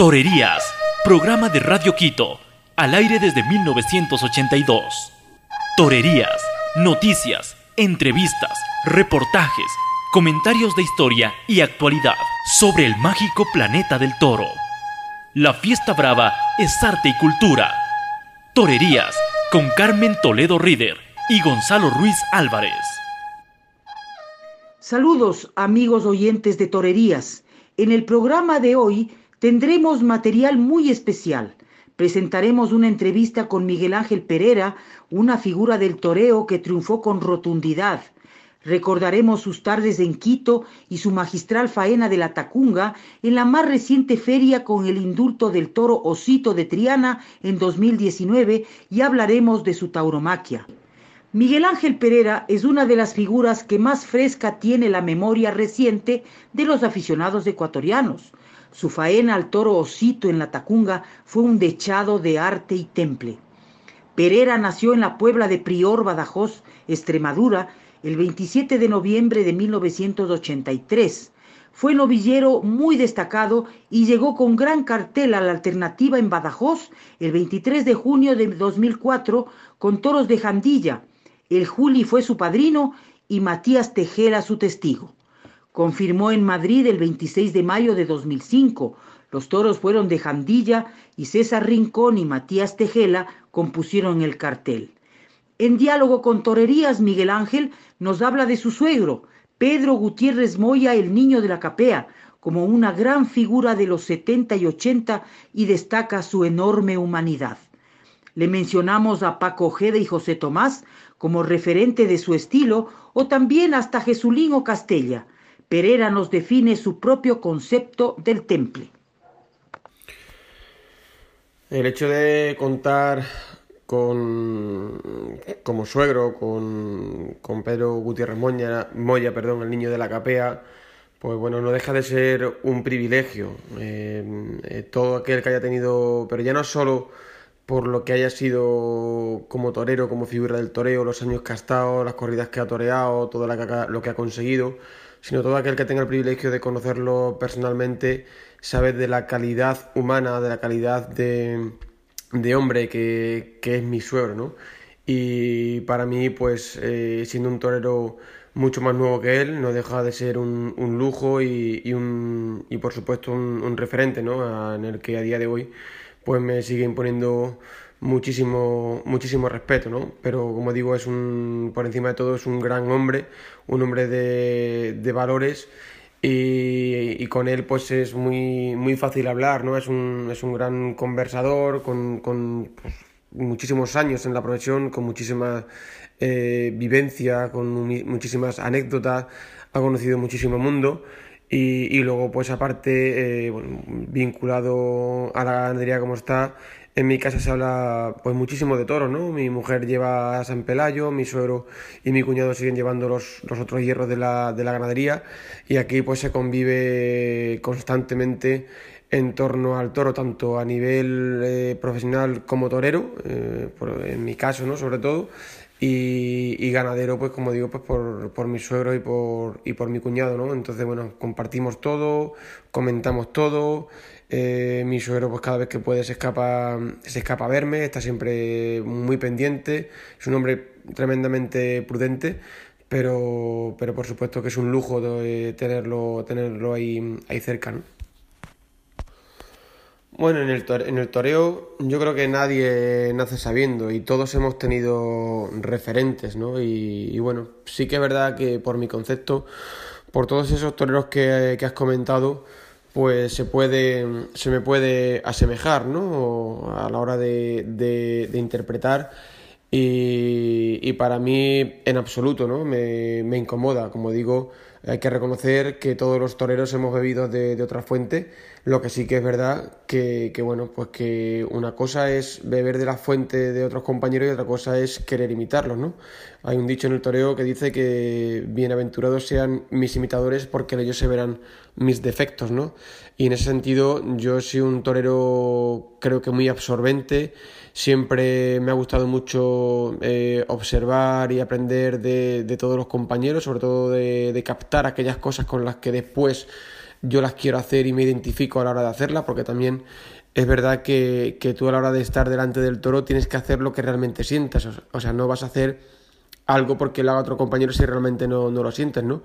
Torerías, programa de Radio Quito, al aire desde 1982. Torerías, noticias, entrevistas, reportajes, comentarios de historia y actualidad sobre el mágico planeta del toro. La fiesta brava es arte y cultura. Torerías con Carmen Toledo Rider y Gonzalo Ruiz Álvarez. Saludos amigos oyentes de Torerías. En el programa de hoy tendremos material muy especial. Presentaremos una entrevista con Miguel Ángel Pereira, una figura del toreo que triunfó con rotundidad. Recordaremos sus tardes en Quito y su magistral faena de la Tacunga en la más reciente feria con el indulto del toro Osito de Triana en 2019 y hablaremos de su tauromaquia. Miguel Ángel Pereira es una de las figuras que más fresca tiene la memoria reciente de los aficionados ecuatorianos. Su faena al toro Osito en la Tacunga fue un dechado de arte y temple. Pereira nació en la Puebla de Prior, Badajoz, Extremadura, el 27 de noviembre de 1983. Fue novillero muy destacado y llegó con gran cartel a la alternativa en Badajoz el 23 de junio de 2004 con toros de Jandilla, el Juli fue su padrino y Matías Tejera su testigo. Confirmó en Madrid el 26 de mayo de 2005. Los toros fueron de Jandilla y César Rincón y Matías Tejela compusieron el cartel. En diálogo con Torerías, Miguel Ángel nos habla de su suegro, Pedro Gutiérrez Moya, el niño de la capea, como una gran figura de los 70 y 80 y destaca su enorme humanidad. Le mencionamos a Paco Ojeda y José Tomás como referente de su estilo o también hasta Jesulín Castella. Pereira nos define su propio concepto del temple. El hecho de contar con como suegro con, con Pedro Gutiérrez Moya, Moya, perdón, el niño de la capea, pues bueno, no deja de ser un privilegio. Eh, eh, todo aquel que haya tenido, pero ya no solo por lo que haya sido como torero, como figura del toreo, los años que ha estado, las corridas que ha toreado, todo lo que ha conseguido, sino todo aquel que tenga el privilegio de conocerlo personalmente, sabe de la calidad humana, de la calidad de, hombre que, es mi suegro, ¿no? Y para mí, pues, eh, siendo un torero mucho más nuevo que él, no deja de ser un, lujo y, un, y, por supuesto, un, un referente, ¿no? En el que a día de hoy pues me sigue imponiendo muchísimo, muchísimo respeto, ¿no? Pero como digo, es un, por encima de todo, es un gran hombre, un hombre de, de valores y, y, con él pues es muy, muy fácil hablar, ¿no? Es un, es un gran conversador, con, con pues, muchísimos años en la profesión, con muchísima eh, vivencia, con muchísimas anécdotas, ha conocido muchísimo mundo y, y luego, pues aparte, eh, vinculado a la ganadería como está, en mi casa se habla pues muchísimo de toros, ¿no? Mi mujer lleva a San Pelayo, mi suegro y mi cuñado siguen llevando los, los otros hierros de la, de la ganadería y aquí pues se convive constantemente en torno al toro, tanto a nivel eh, profesional como torero, eh, en mi caso, ¿no? Sobre todo, y, ganadero, pues como digo, pues por, por mi suegro y por, y por mi cuñado, ¿no? Entonces, bueno, compartimos todo, comentamos todo. Eh, mi suegro, pues cada vez que puede se escapa, se escapa a verme, está siempre muy pendiente. Es un hombre tremendamente prudente, pero, pero por supuesto que es un lujo tenerlo, tenerlo ahí, ahí cerca, ¿no? Bueno, en el, en el toreo yo creo que nadie nace sabiendo y todos hemos tenido referentes, ¿no? Y, bueno, sí que es verdad que por mi concepto, por todos esos toreros que, has comentado, pues se puede, se me puede asemejar, ¿no? A la hora de, de, interpretar y, y, para mí en absoluto, ¿no? Me, me incomoda, como digo, hay que reconocer que todos los toreros hemos bebido de, de otra fuente lo que sí que es verdad que, que, bueno, pues que una cosa es beber de la fuente de otros compañeros y otra cosa es querer imitarlos, ¿no? Hay un dicho en el toreo que dice que bienaventurados sean mis imitadores porque ellos se verán mis defectos, ¿no? Y en ese sentido yo soy un torero creo que muy absorbente, siempre me ha gustado mucho eh, observar y aprender de, de, todos los compañeros, sobre todo de, de captar aquellas cosas con las que después yo las quiero hacer y me identifico a la hora de hacerlas, porque también es verdad que, que tú a la hora de estar delante del toro tienes que hacer lo que realmente sientas, o sea, no vas a hacer algo porque lo haga otro compañero si realmente no, no lo sientes, ¿no?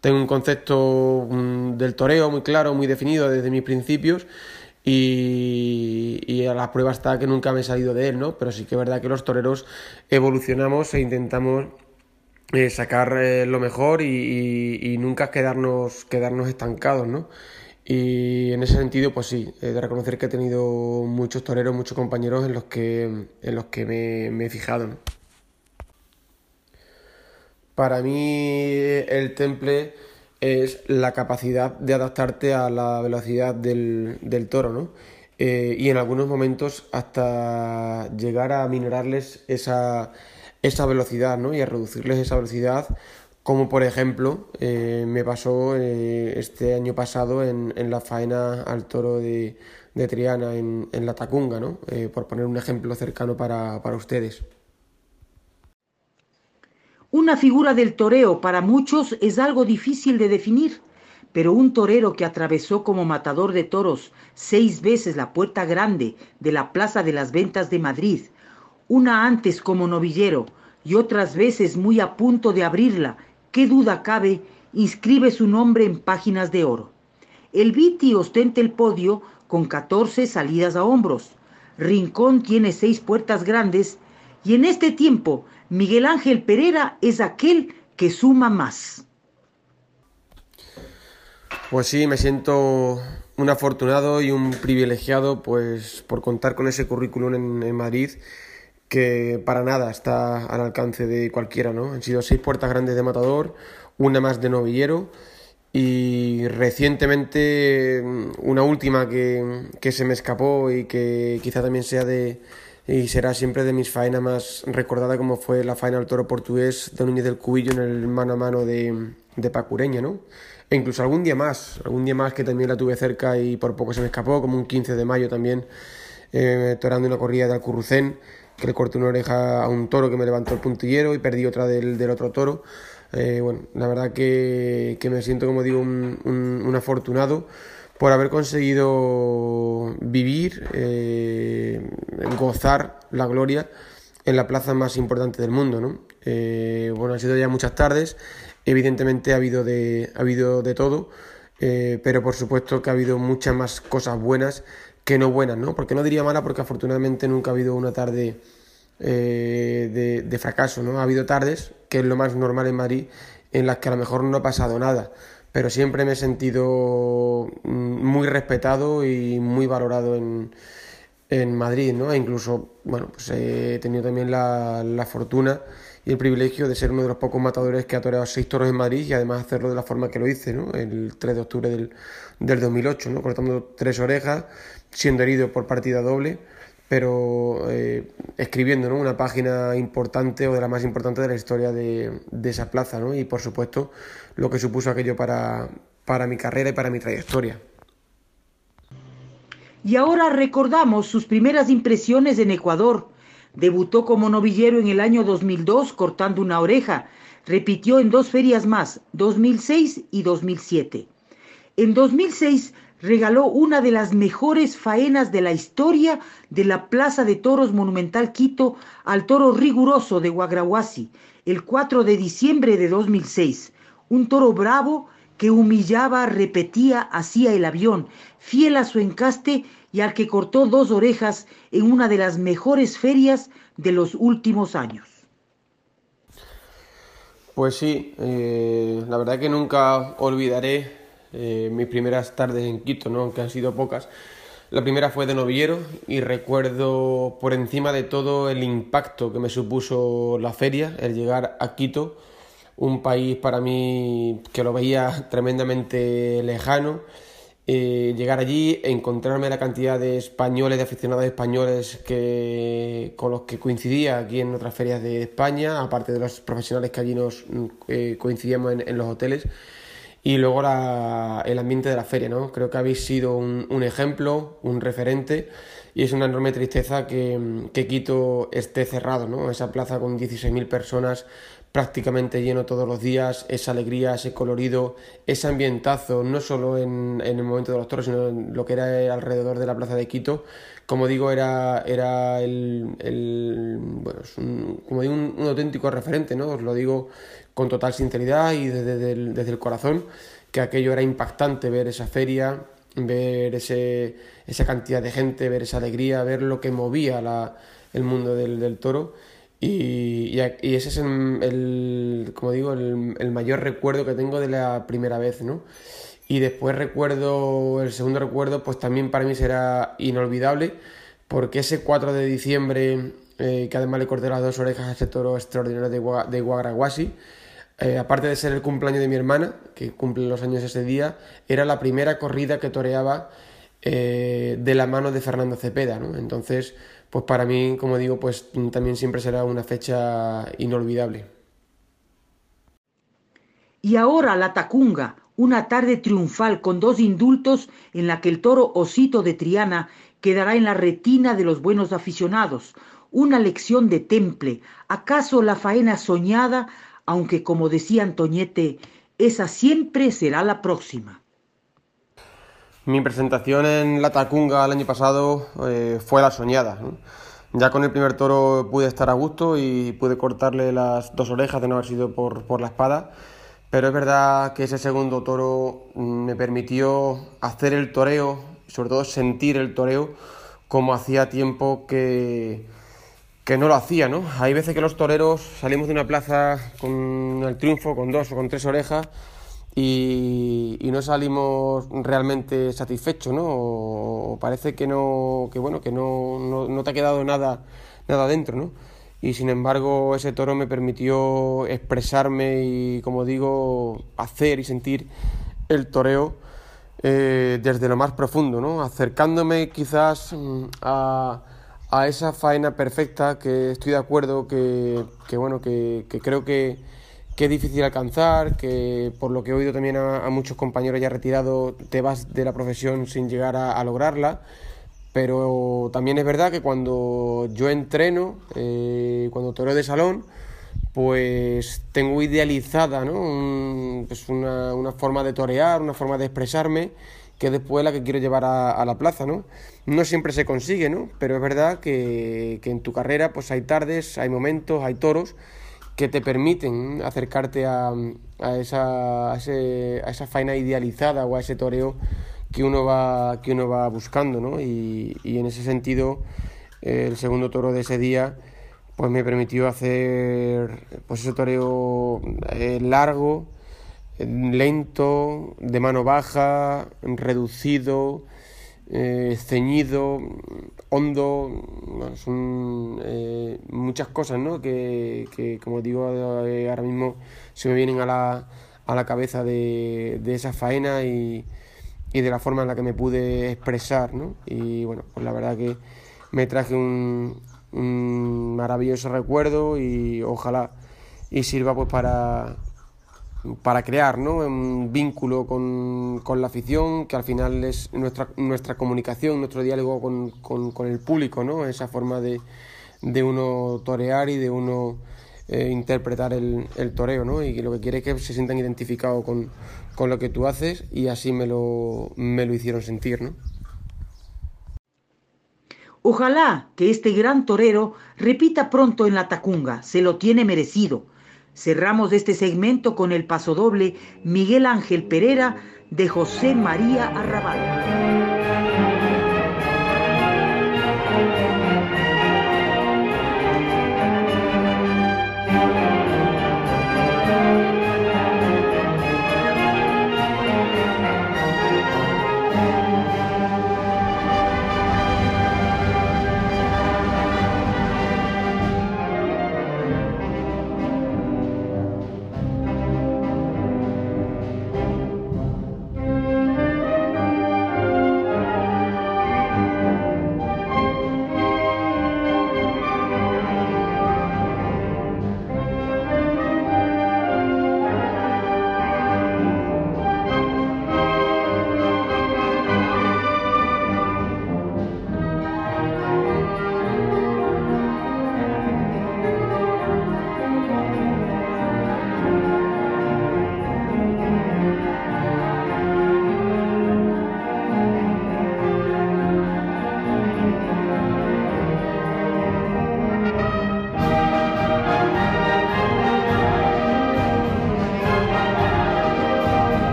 Tengo un concepto mm, del toreo muy claro, muy definido desde mis principios y, a la prueba está que nunca me he salido de él, ¿no? Pero sí que es verdad que los toreros evolucionamos e intentamos eh, sacar eh, lo mejor y, nunca quedarnos, quedarnos estancados, ¿no? Y en ese sentido, pues sí, de reconocer que he tenido muchos toreros, muchos compañeros en los que, en los que me, he fijado. Para mí el temple es la capacidad de adaptarte a la velocidad del, del toro, ¿no? Eh, y en algunos momentos hasta llegar a minorarles esa, esa velocidad, ¿no? Y a reducirles esa velocidad, como por ejemplo eh, me pasó eh, este año pasado en, en, la faena al toro de, de Triana en, en, la Tacunga, ¿no? por poner un ejemplo cercano para, para ustedes. Una figura del toreo para muchos es algo difícil de definir, pero un torero que atravesó como matador de toros seis veces la puerta grande de la Plaza de las Ventas de Madrid, una antes como novillero y otras veces muy a punto de abrirla, qué duda cabe, inscribe su nombre en páginas de oro. El Viti ostenta el podio con 14 salidas a hombros. Rincón tiene seis puertas grandes y en este tiempo Miguel Ángel Pereira es aquel que suma más. Pues sí, me siento un afortunado y un privilegiado pues por contar con ese currículum en, Madrid que para nada está al alcance de cualquiera, ¿no? Han sido seis puertas grandes de matador, una más de novillero y recientemente una última que, que se me escapó y que quizá también sea de, y será siempre de mis faenas más recordada como fue la faena del toro portugués de Núñez del Cubillo en el mano a mano de, de Pacureña, ¿no? E incluso algún día más, algún día más que también la tuve cerca y por poco se me escapó, como un 15 de mayo también, eh, torando una corrida de Alcurrucén, que le corté una oreja a un toro que me levantó el puntillero y perdí otra del, del otro toro. Eh, bueno, la verdad que, que, me siento, como digo, un, un, un afortunado por haber conseguido vivir, eh, gozar la gloria en la plaza más importante del mundo. ¿no? Eh, bueno, han sido ya muchas tardes, evidentemente ha habido de, ha habido de todo, pero por supuesto que ha habido muchas más cosas buenas que no buenas, ¿no? Porque no diría mala porque afortunadamente nunca ha habido una tarde de, de fracaso, ¿no? Ha habido tardes, que es lo más normal en Madrid, en las que a lo mejor no ha pasado nada pero siempre me he sentido mm, muy respetado y muy valorado en, en Madrid, ¿no? E incluso, bueno, pues he tenido también la, la, fortuna y el privilegio de ser uno de los pocos matadores que ha toreado seis toros en Madrid y además hacerlo de la forma que lo hice, ¿no? El 3 de octubre del, del 2008, ¿no? Cortando tres orejas, siendo herido por partida doble pero eh, escribiendo ¿no? una página importante o de la más importante de la historia de, de, esa plaza ¿no? y por supuesto lo que supuso aquello para, para mi carrera y para mi trayectoria. Y ahora recordamos sus primeras impresiones en Ecuador. Debutó como novillero en el año 2002 cortando una oreja. Repitió en dos ferias más, 2006 y 2007. En 2006 regaló una de las mejores faenas de la historia de la Plaza de Toros Monumental Quito al toro riguroso de Guagrahuasi, el 4 de diciembre de 2006. Un toro bravo que humillaba, repetía, hacía el avión, fiel a su encaste y al que cortó dos orejas en una de las mejores ferias de los últimos años. Pues sí, eh, la verdad que nunca olvidaré eh, mis primeras tardes en Quito, ¿no? aunque han sido pocas. La primera fue de novillero y recuerdo por encima de todo el impacto que me supuso la feria, el llegar a Quito, un país para mí que lo veía tremendamente lejano. Eh, llegar allí, encontrarme la cantidad de españoles, de aficionados españoles que, con los que coincidía aquí en otras ferias de España, aparte de los profesionales que allí nos eh, coincidíamos en, los hoteles y luego el ambiente de la feria, ¿no? Creo que habéis sido un, ejemplo, un referente y es una enorme tristeza que, Quito esté cerrado, ¿no? Esa plaza con 16.000 personas prácticamente lleno todos los días, esa alegría, ese colorido, ese ambientazo, no solo en, el momento de los toros, sino en lo que era alrededor de la plaza de Quito. Como digo, era, era el, bueno, un, como digo, un, auténtico referente, ¿no? Os lo digo con total sinceridad y desde, desde el corazón, que aquello era impactante ver esa feria, ver ese, esa cantidad de gente, ver esa alegría, ver lo que movía la, el mundo del, del toro y, ese es el, como digo, el, mayor recuerdo que tengo de la primera vez, ¿no? Y después recuerdo, el segundo recuerdo, pues también para mí será inolvidable, porque ese 4 de diciembre, eh, que además le corté las dos orejas a ese toro extraordinario de, de Guagraguasi, eh, aparte de ser el cumpleaños de mi hermana, que cumple los años ese día, era la primera corrida que toreaba eh, de la mano de Fernando Cepeda, ¿no? Entonces, pues para mí, como digo, pues también siempre será una fecha inolvidable. Y ahora la Tacunga, una tarde triunfal con dos indultos en la que el toro Osito de Triana quedará en la retina de los buenos aficionados. Una lección de temple, acaso la faena soñada, aunque como decía Antoñete, esa siempre será la próxima. Mi presentación en La Tacunga el año pasado eh, fue la soñada. Ya con el primer toro pude estar a gusto y pude cortarle las dos orejas de no haber sido por, por la espada, pero es verdad que ese segundo toro mm, me permitió hacer el toreo, sobre todo sentir el toreo como hacía tiempo que, que no lo hacía. ¿no? Hay veces que los toreros salimos de una plaza con el triunfo, con dos o con tres orejas, y, no salimos realmente satisfechos, ¿no? Parece que no, que bueno, que no, no, te ha quedado nada, nada dentro, ¿no? Y sin embargo ese toro me permitió expresarme y, como digo, hacer y sentir el toreo eh, desde lo más profundo, ¿no? Acercándome quizás mm, a, a esa faena perfecta que estoy de acuerdo que, que bueno, que, que creo que que difícil alcanzar, que por lo que he oído también a, muchos compañeros ya retirados te vas de la profesión sin llegar a, lograrla. Pero también es verdad que cuando yo entreno, eh, cuando toreo de salón, pues tengo idealizada ¿no? pues una, una, forma de torear, una forma de expresarme, que después es la que quiero llevar a, la plaza. ¿no? no siempre se consigue, ¿no? pero es verdad que, que en tu carrera pues hay tardes, hay momentos, hay toros que te permiten acercarte a, a, esa, a, ese, a esa faena idealizada o a ese toreo que uno va, que uno va buscando, ¿no? Y, y en ese sentido, el segundo toro de ese día, pues me permitió hacer pues ese toreo eh, largo, lento, de mano baja, reducido, eh, ceñido, hondo, son eh, muchas cosas ¿no? que, que, como digo, eh, ahora mismo se me vienen a la, a la cabeza de, de esa faena y, y, de la forma en la que me pude expresar. ¿no? Y bueno, pues la verdad que me traje un, un maravilloso recuerdo y ojalá y sirva pues para, para crear ¿no? un vínculo con, con, la afición, que al final es nuestra, nuestra comunicación, nuestro diálogo con, con, con el público, ¿no? esa forma de, de uno torear y de uno eh, interpretar el, el, toreo, ¿no? y lo que quiere es que se sientan identificados con, con lo que tú haces y así me lo, me lo hicieron sentir. ¿no? Ojalá que este gran torero repita pronto en la Tacunga, se lo tiene merecido Cerramos este segmento con el pasodoble Miguel Ángel Pereira de José María Arrabal.